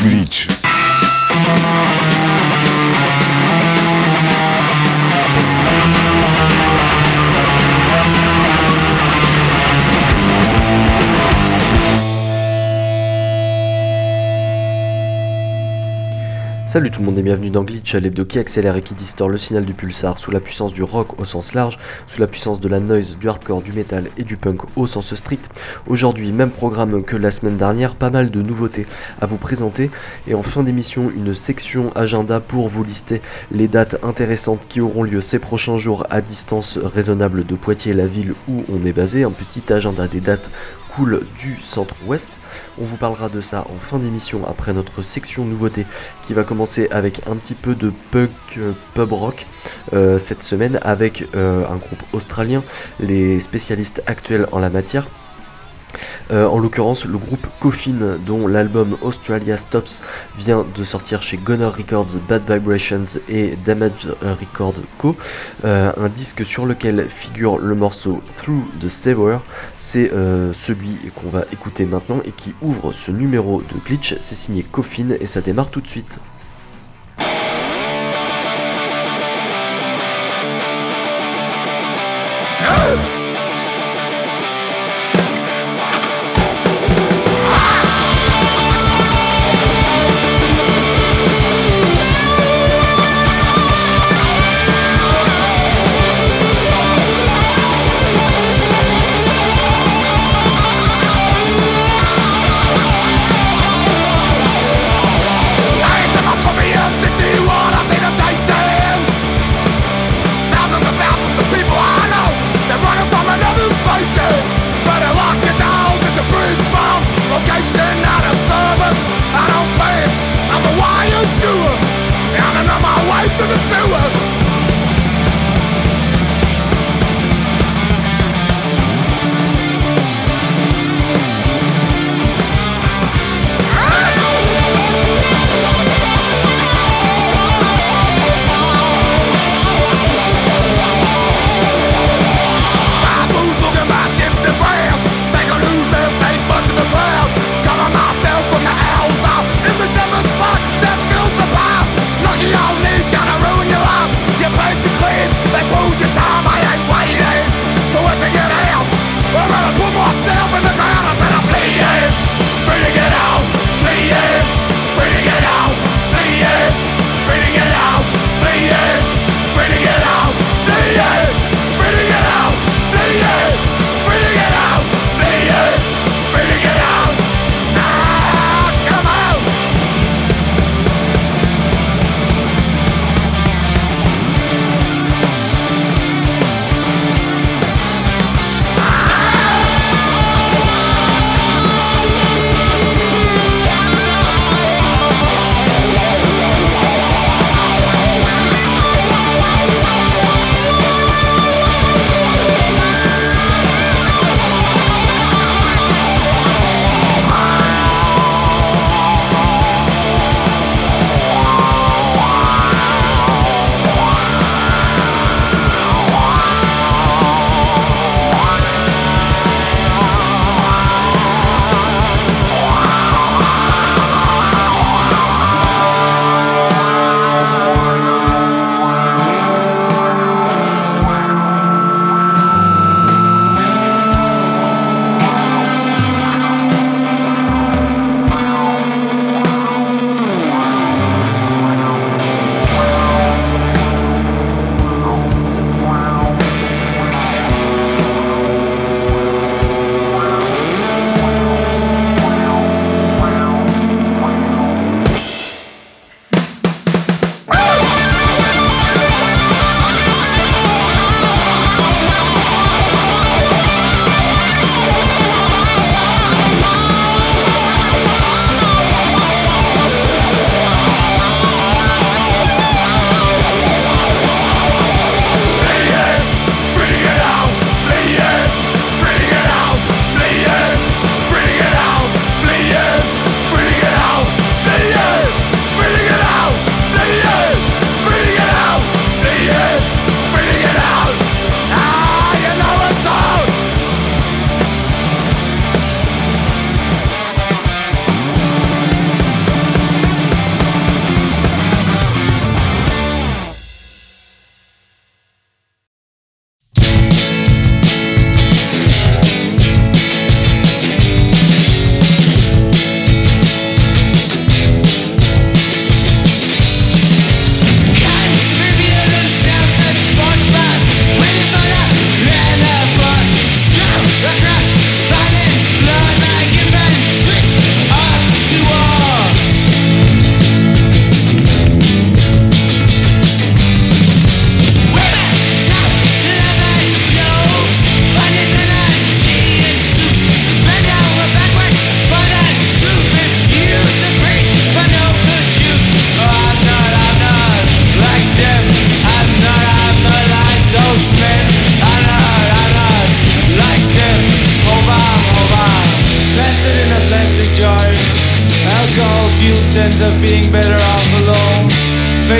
Glitch. Salut tout le monde et bienvenue dans Glitch, l'hebdo qui accélère et qui distord le signal du pulsar sous la puissance du rock au sens large, sous la puissance de la noise, du hardcore, du metal et du punk au sens strict. Aujourd'hui, même programme que la semaine dernière, pas mal de nouveautés à vous présenter et en fin d'émission, une section agenda pour vous lister les dates intéressantes qui auront lieu ces prochains jours à distance raisonnable de Poitiers, la ville où on est basé, un petit agenda des dates cool du centre-ouest. On vous parlera de ça en fin d'émission après notre section nouveauté qui va commencer avec un petit peu de punk euh, pub rock euh, cette semaine avec euh, un groupe australien, les spécialistes actuels en la matière. Euh, en l'occurrence, le groupe Coffin, dont l'album Australia Stops vient de sortir chez Gunner Records, Bad Vibrations et Damage Record Co. Euh, un disque sur lequel figure le morceau Through the Saver, c'est euh, celui qu'on va écouter maintenant et qui ouvre ce numéro de glitch. C'est signé Coffin et ça démarre tout de suite.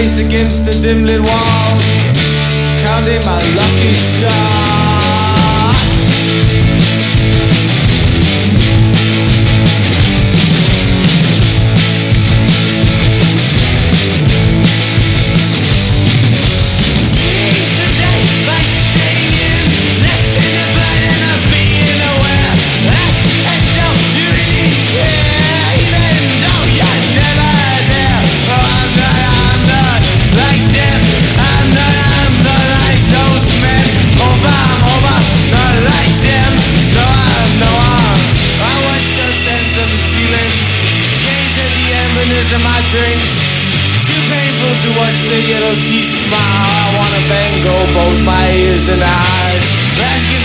Face against the dim lit wall, counting my lucky stars.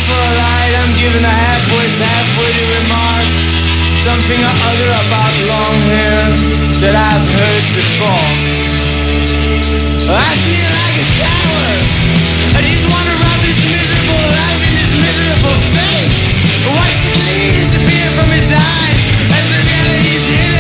For a light, I'm giving a half-wits, half-witted remark. Something or other about long hair that I've heard before. I feel like a coward. I just wanna rob this miserable life in this miserable face. Watch the glee disappear from his eyes as the realities hit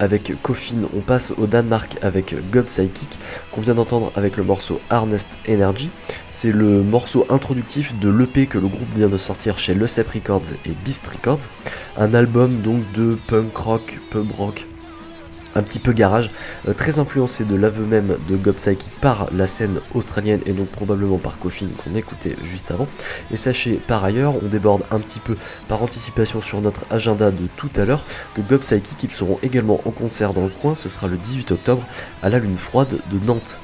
avec Coffin, on passe au Danemark avec Gob Psychic, qu'on vient d'entendre avec le morceau Harnessed Energy. C'est le morceau introductif de l'EP que le groupe vient de sortir chez Le Cep Records et Beast Records. Un album donc de punk rock, pub rock, un petit peu garage, euh, très influencé de l'aveu même de Gob Psychic par la scène australienne et donc probablement par Coffin qu'on écoutait juste avant. Et sachez par ailleurs, on déborde un petit peu par anticipation sur notre agenda de tout à l'heure, que Gob Psychic ils seront également en concert dans le coin, ce sera le 18 octobre à la Lune Froide de Nantes.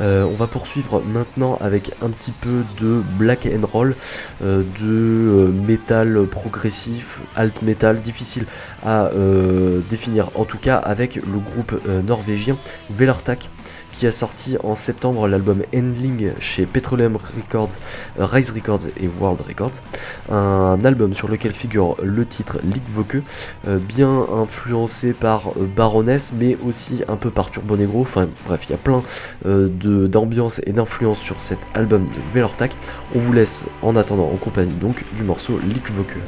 Euh, on va poursuivre maintenant avec un petit peu de black and roll, euh, de euh, métal progressif, alt metal, difficile à définir. En tout cas, avec le groupe norvégien Velartak qui a sorti en septembre l'album Endling chez Petroleum Records, Rise Records et World Records. Un album sur lequel figure le titre Lickvoke, euh, bien influencé par euh, Baroness, mais aussi un peu par Turbo Negro. Enfin bref, il y a plein euh, d'ambiance et d'influence sur cet album de Velartak. On vous laisse en attendant en compagnie donc du morceau Lickvoke.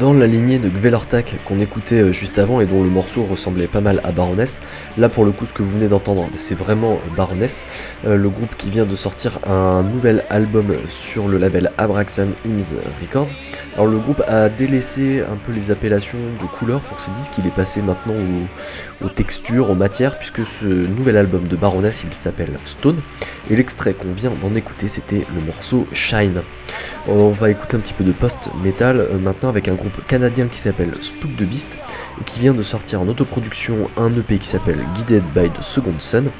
Dans la lignée de Gvelortak qu'on écoutait euh, juste avant et dont le morceau ressemblait pas mal à Baroness, là pour le coup ce que vous venez d'entendre c'est vraiment Baroness, euh, le groupe qui vient de sortir un nouvel album sur le label Abraxan Hymns Records. Alors le groupe a délaissé un peu les appellations de couleurs pour ses disques, il est passé maintenant aux, aux textures, aux matières, puisque ce nouvel album de Baroness il s'appelle Stone, et l'extrait qu'on vient d'en écouter c'était le morceau Shine. On va écouter un petit peu de post-metal euh, maintenant avec un groupe canadien qui s'appelle Spook the Beast et qui vient de sortir en autoproduction un EP qui s'appelle Guided by the Second Sun,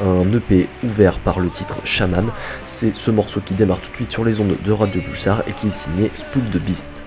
un EP ouvert par le titre Shaman. C'est ce morceau qui démarre tout de suite sur les ondes de Radio Pulsar et qui est signé Spook the Beast.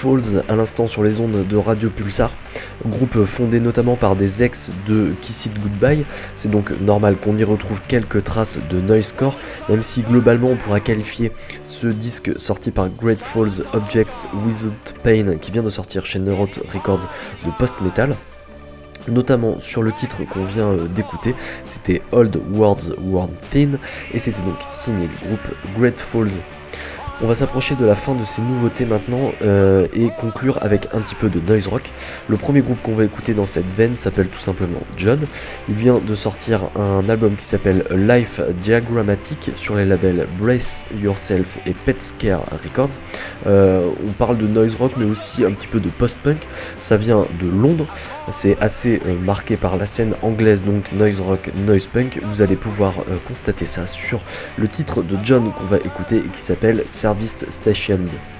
Falls à l'instant sur les ondes de Radio Pulsar, groupe fondé notamment par des ex de Kiss It Goodbye, c'est donc normal qu'on y retrouve quelques traces de noisecore, même si globalement on pourra qualifier ce disque sorti par Great Falls Objects Without Pain qui vient de sortir chez Neurot Records de post-metal. Notamment sur le titre qu'on vient euh, d'écouter, c'était Old Words Worn Thin, et c'était donc signé le groupe Great Falls on va s'approcher de la fin de ces nouveautés maintenant euh, et conclure avec un petit peu de noise rock. Le premier groupe qu'on va écouter dans cette veine s'appelle tout simplement John. Il vient de sortir un album qui s'appelle Life Diagrammatic sur les labels Brace Yourself et Pet Scare Records. Euh, on parle de noise rock mais aussi un petit peu de post-punk. Ça vient de Londres. C'est assez euh, marqué par la scène anglaise donc noise rock, noise punk. Vous allez pouvoir constater ça sur le titre de John qu'on va écouter et qui s'appelle Service Stationed.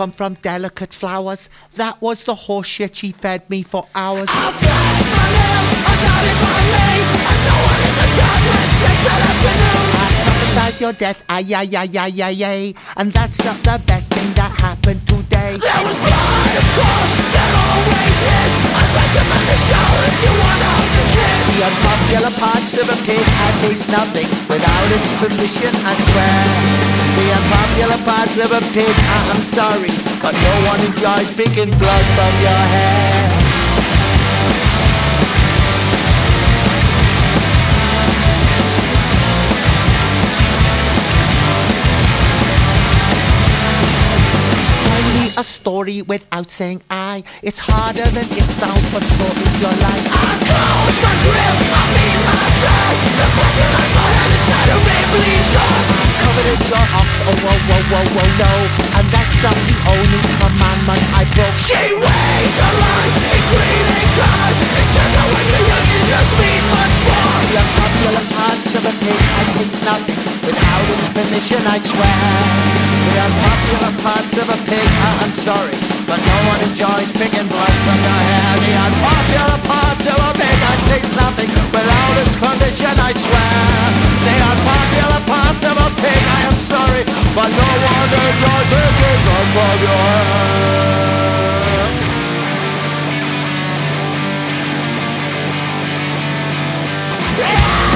come from delicate flowers. That was the horseshit she fed me for hours. I'll my I got it by me. In the that prophesize your death, ay ay ay ay ay ay, and that's not the best thing that happened today. There was blood, of course, there always is. I recommend the show if you wanna hold the kid. The unpopular parts of a pig, I taste nothing without its permission, I swear. The unpopular parts of a pig, ah, I am sorry, but no one enjoys picking blood from your hair. A story without saying I. It's harder than it sounds, but so is your life. I close my grill, I mean my size. The patronize my head inside a shot. Covered in your ox, oh whoa whoa whoa whoa no. And that's not the only commandment I broke. She weighs her life in green and colors. It turns out when you're young, you just mean much more. The unpopular parts of a pig, I taste nothing without its permission, I swear. The unpopular parts of a pig, I- I'm sorry, but no one enjoys picking blood from your hair. The unpopular parts of a pig, I taste nothing without its permission, I swear. The unpopular parts of a pig, I am sorry, but no one enjoys picking blood from your hair. The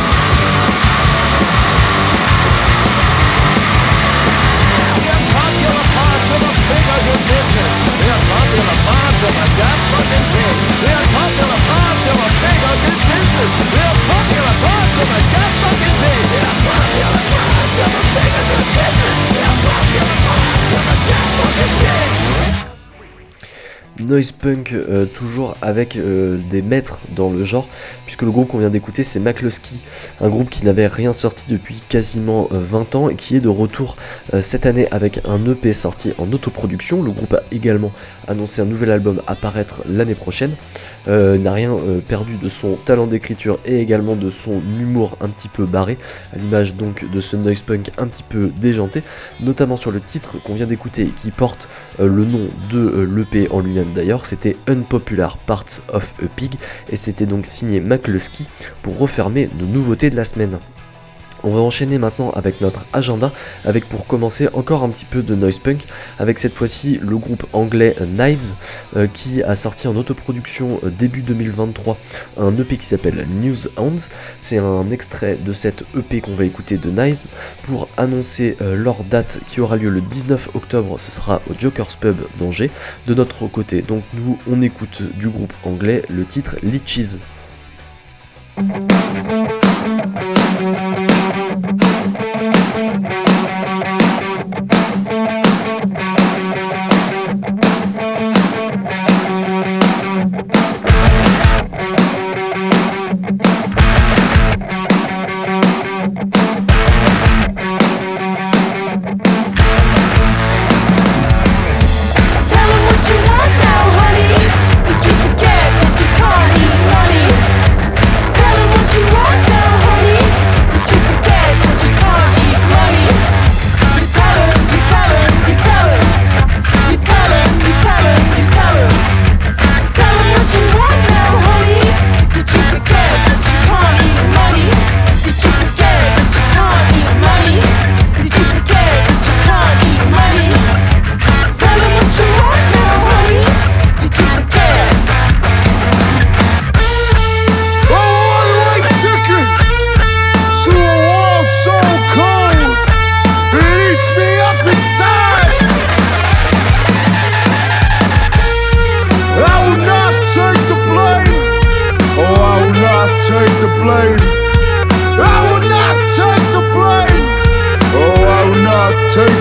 unpopular parts of a pig are your business. The unpopular parts of a damn fucking pig. The unpopular parts of a pig are good business. The unpopular parts of a damn fucking pig. The unpopular parts of a pig are good business. The unpopular parts of a damn fucking pig. Noise punk, euh, toujours avec euh, des maîtres dans le genre, puisque le groupe qu'on vient d'écouter c'est McCluskey, un groupe qui n'avait rien sorti depuis quasiment euh, 20 ans et qui est de retour euh, cette année avec un EP sorti en autoproduction. Le groupe a également annoncé un nouvel album à paraître l'année prochaine. Euh, n'a rien euh, perdu de son talent d'écriture et également de son humour un petit peu barré, à l'image donc de ce noise punk un petit peu déjanté, notamment sur le titre qu'on vient d'écouter qui porte euh, le nom de l'EP en lui-même d'ailleurs, c'était Unpopular Parts of a Pig et c'était donc signé McCluskey pour refermer nos nouveautés de la semaine. On va enchaîner maintenant avec notre agenda, avec pour commencer encore un petit peu de noise punk, avec cette fois-ci le groupe anglais Knives, euh, qui a sorti en autoproduction euh, début 2023 un EP qui s'appelle News Hounds. C'est un extrait de cette EP qu'on va écouter de Knives pour annoncer euh, leur date qui aura lieu le 19 octobre. Ce sera au Joker's Pub d'Angers. De notre côté, donc nous on écoute du groupe anglais le titre Litches.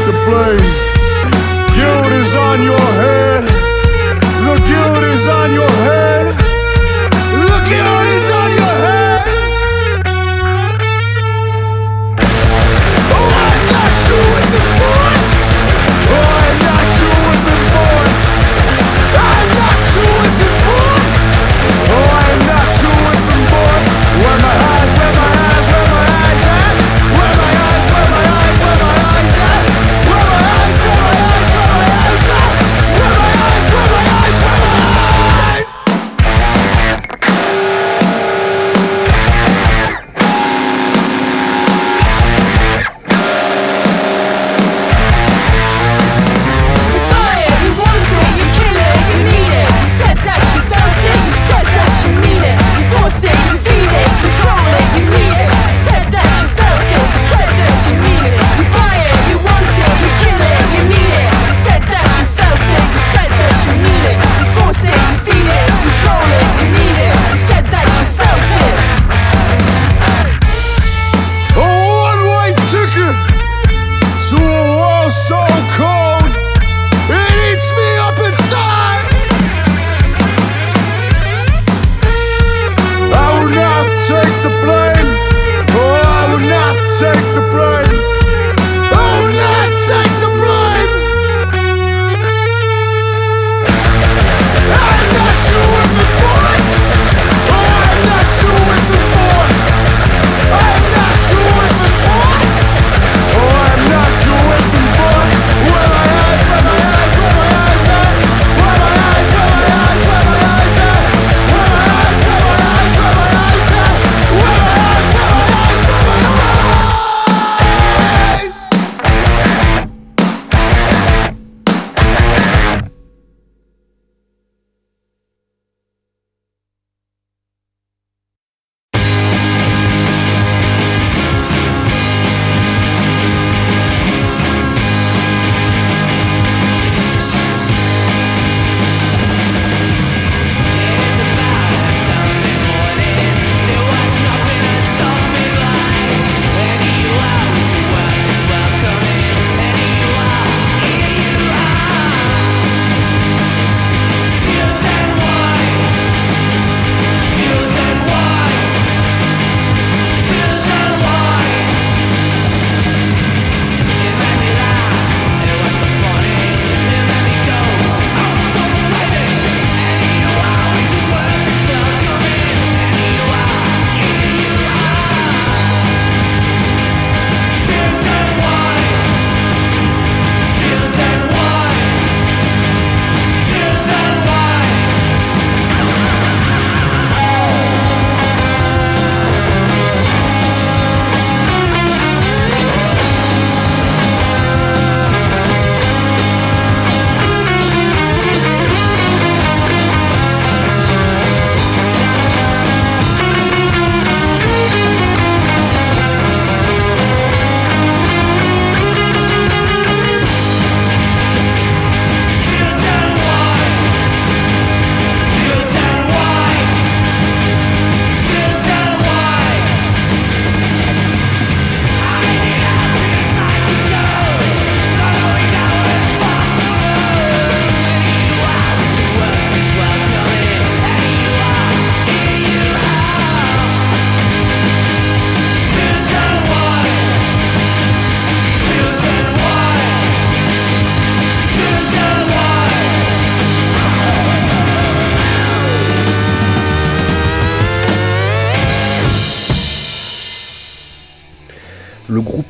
The blame.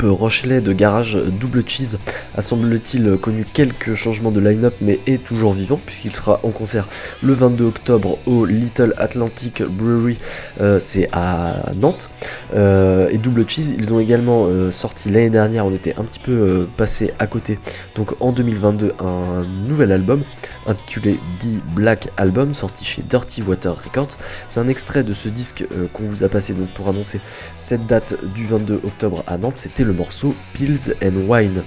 Rochelais de garage Double Cheese a semble-t-il connu quelques changements de line-up mais est toujours vivant puisqu'il sera en concert le 22 octobre au Little Atlantic Brewery, euh, c'est à Nantes. Euh, et Double Cheese, ils ont également euh, sorti l'année dernière, on était un petit peu passé à côté, donc en 2022, un nouvel album intitulé The Black Album, sorti chez Dirty Water Records. C'est un extrait de ce disque qu'on vous a passé donc pour annoncer cette date du 22 octobre à Nantes, c'était le morceau Pills and Wine.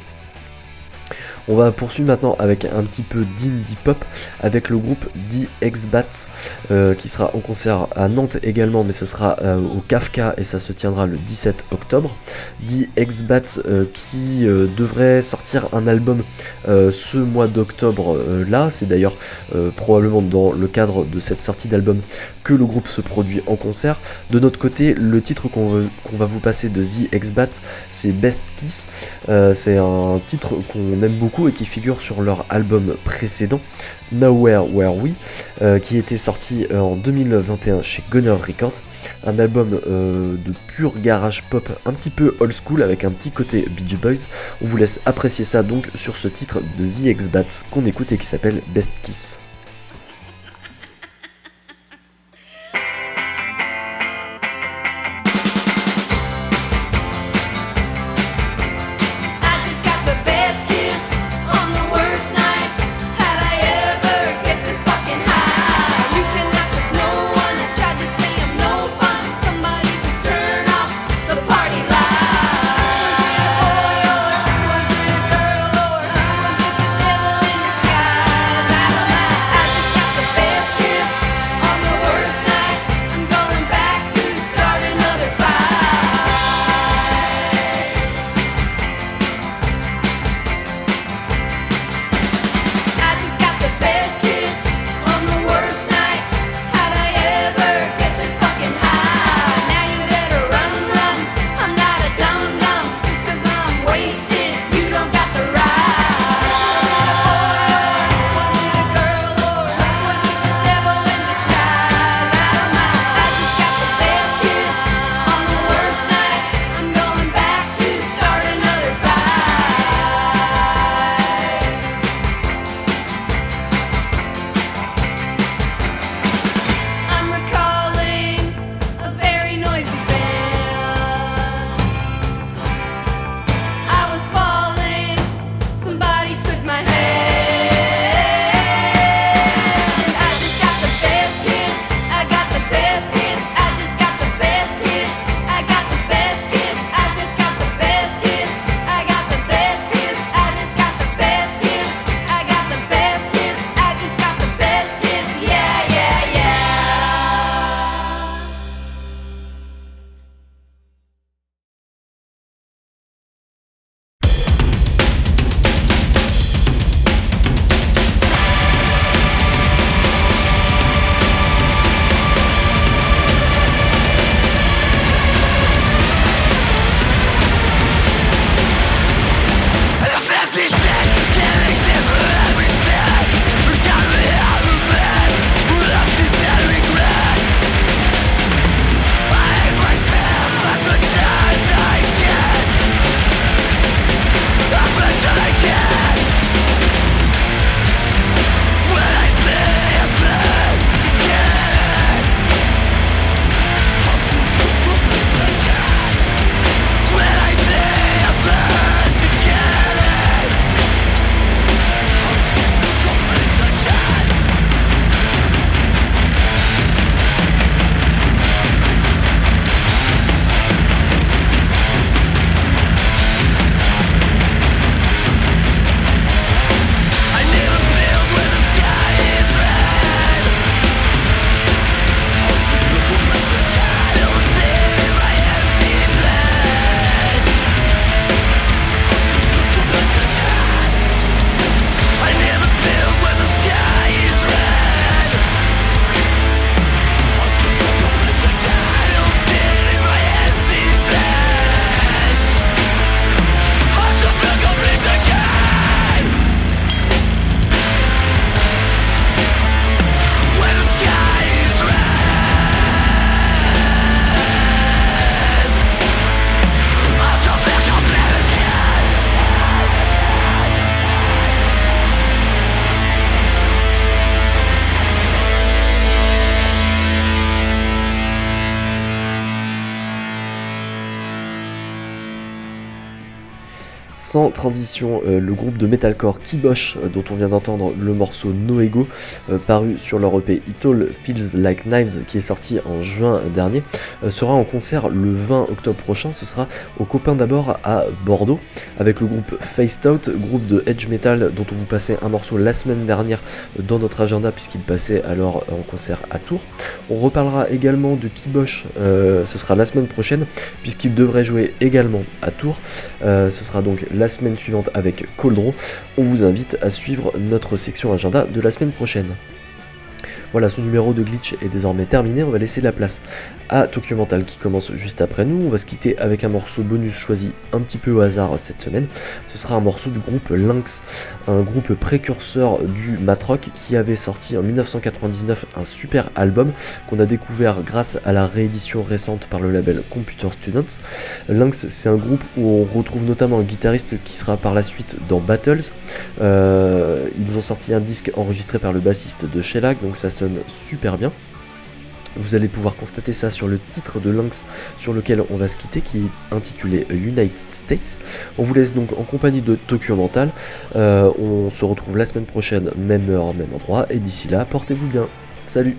On va poursuivre maintenant avec un petit peu d'indie pop avec le groupe The X-Bats euh, qui sera en concert à Nantes également mais ce sera euh, au Kafka et ça se tiendra le 17 octobre. The X-Bats euh, qui devrait sortir un album ce mois d'octobre là, c'est d'ailleurs probablement dans le cadre de cette sortie d'album le groupe se produit en concert. De notre côté, le titre qu'on va vous passer de The X-Bats, c'est Best Kiss. Euh, c'est un titre qu'on aime beaucoup et qui figure sur leur album précédent, Nowhere Where We, euh, qui était sorti euh, en 2021 chez Gunner Records. Un album de pur garage pop, un petit peu old school avec un petit côté Beach Boys. On vous laisse apprécier ça donc sur ce titre de The X-Bats qu'on écoute et qui s'appelle Best Kiss. Sans transition, euh, le groupe de metalcore Kibosh, euh, dont on vient d'entendre le morceau No Ego, euh, paru sur leur EP It All Feels Like Knives, qui est sorti en juin dernier, sera en concert le 20 octobre prochain. Ce sera au copain d'abord à Bordeaux, avec le groupe Faced Out, groupe de edge metal dont on vous passait un morceau la semaine dernière dans notre agenda, puisqu'il passait alors en concert à Tours. On reparlera également de Kibosh, ce sera la semaine prochaine, puisqu'il devrait jouer également à Tours. Ce sera donc la semaine suivante avec Coldron. On vous invite à suivre notre section agenda de la semaine prochaine. Voilà, ce numéro de glitch est désormais terminé. On va laisser la place à Tokyo Mental qui commence juste après nous. On va se quitter avec un morceau bonus choisi un petit peu au hasard cette semaine. Ce sera un morceau du groupe Lynx, un groupe précurseur du matrock qui avait sorti en 1999 un super album qu'on a découvert grâce à la réédition récente par le label Computer Students. Lynx, c'est un groupe où on retrouve notamment un guitariste qui sera par la suite dans Battles. Euh, ils ont sorti un disque enregistré par le bassiste de Shellac, super bien. Vous allez pouvoir constater ça sur le titre de Lynx sur lequel on va se quitter qui est intitulé United States. On vous laisse donc en compagnie de Tokyo Mental. Euh, on se retrouve la semaine prochaine, même heure, même endroit. Et d'ici là, portez-vous bien. Salut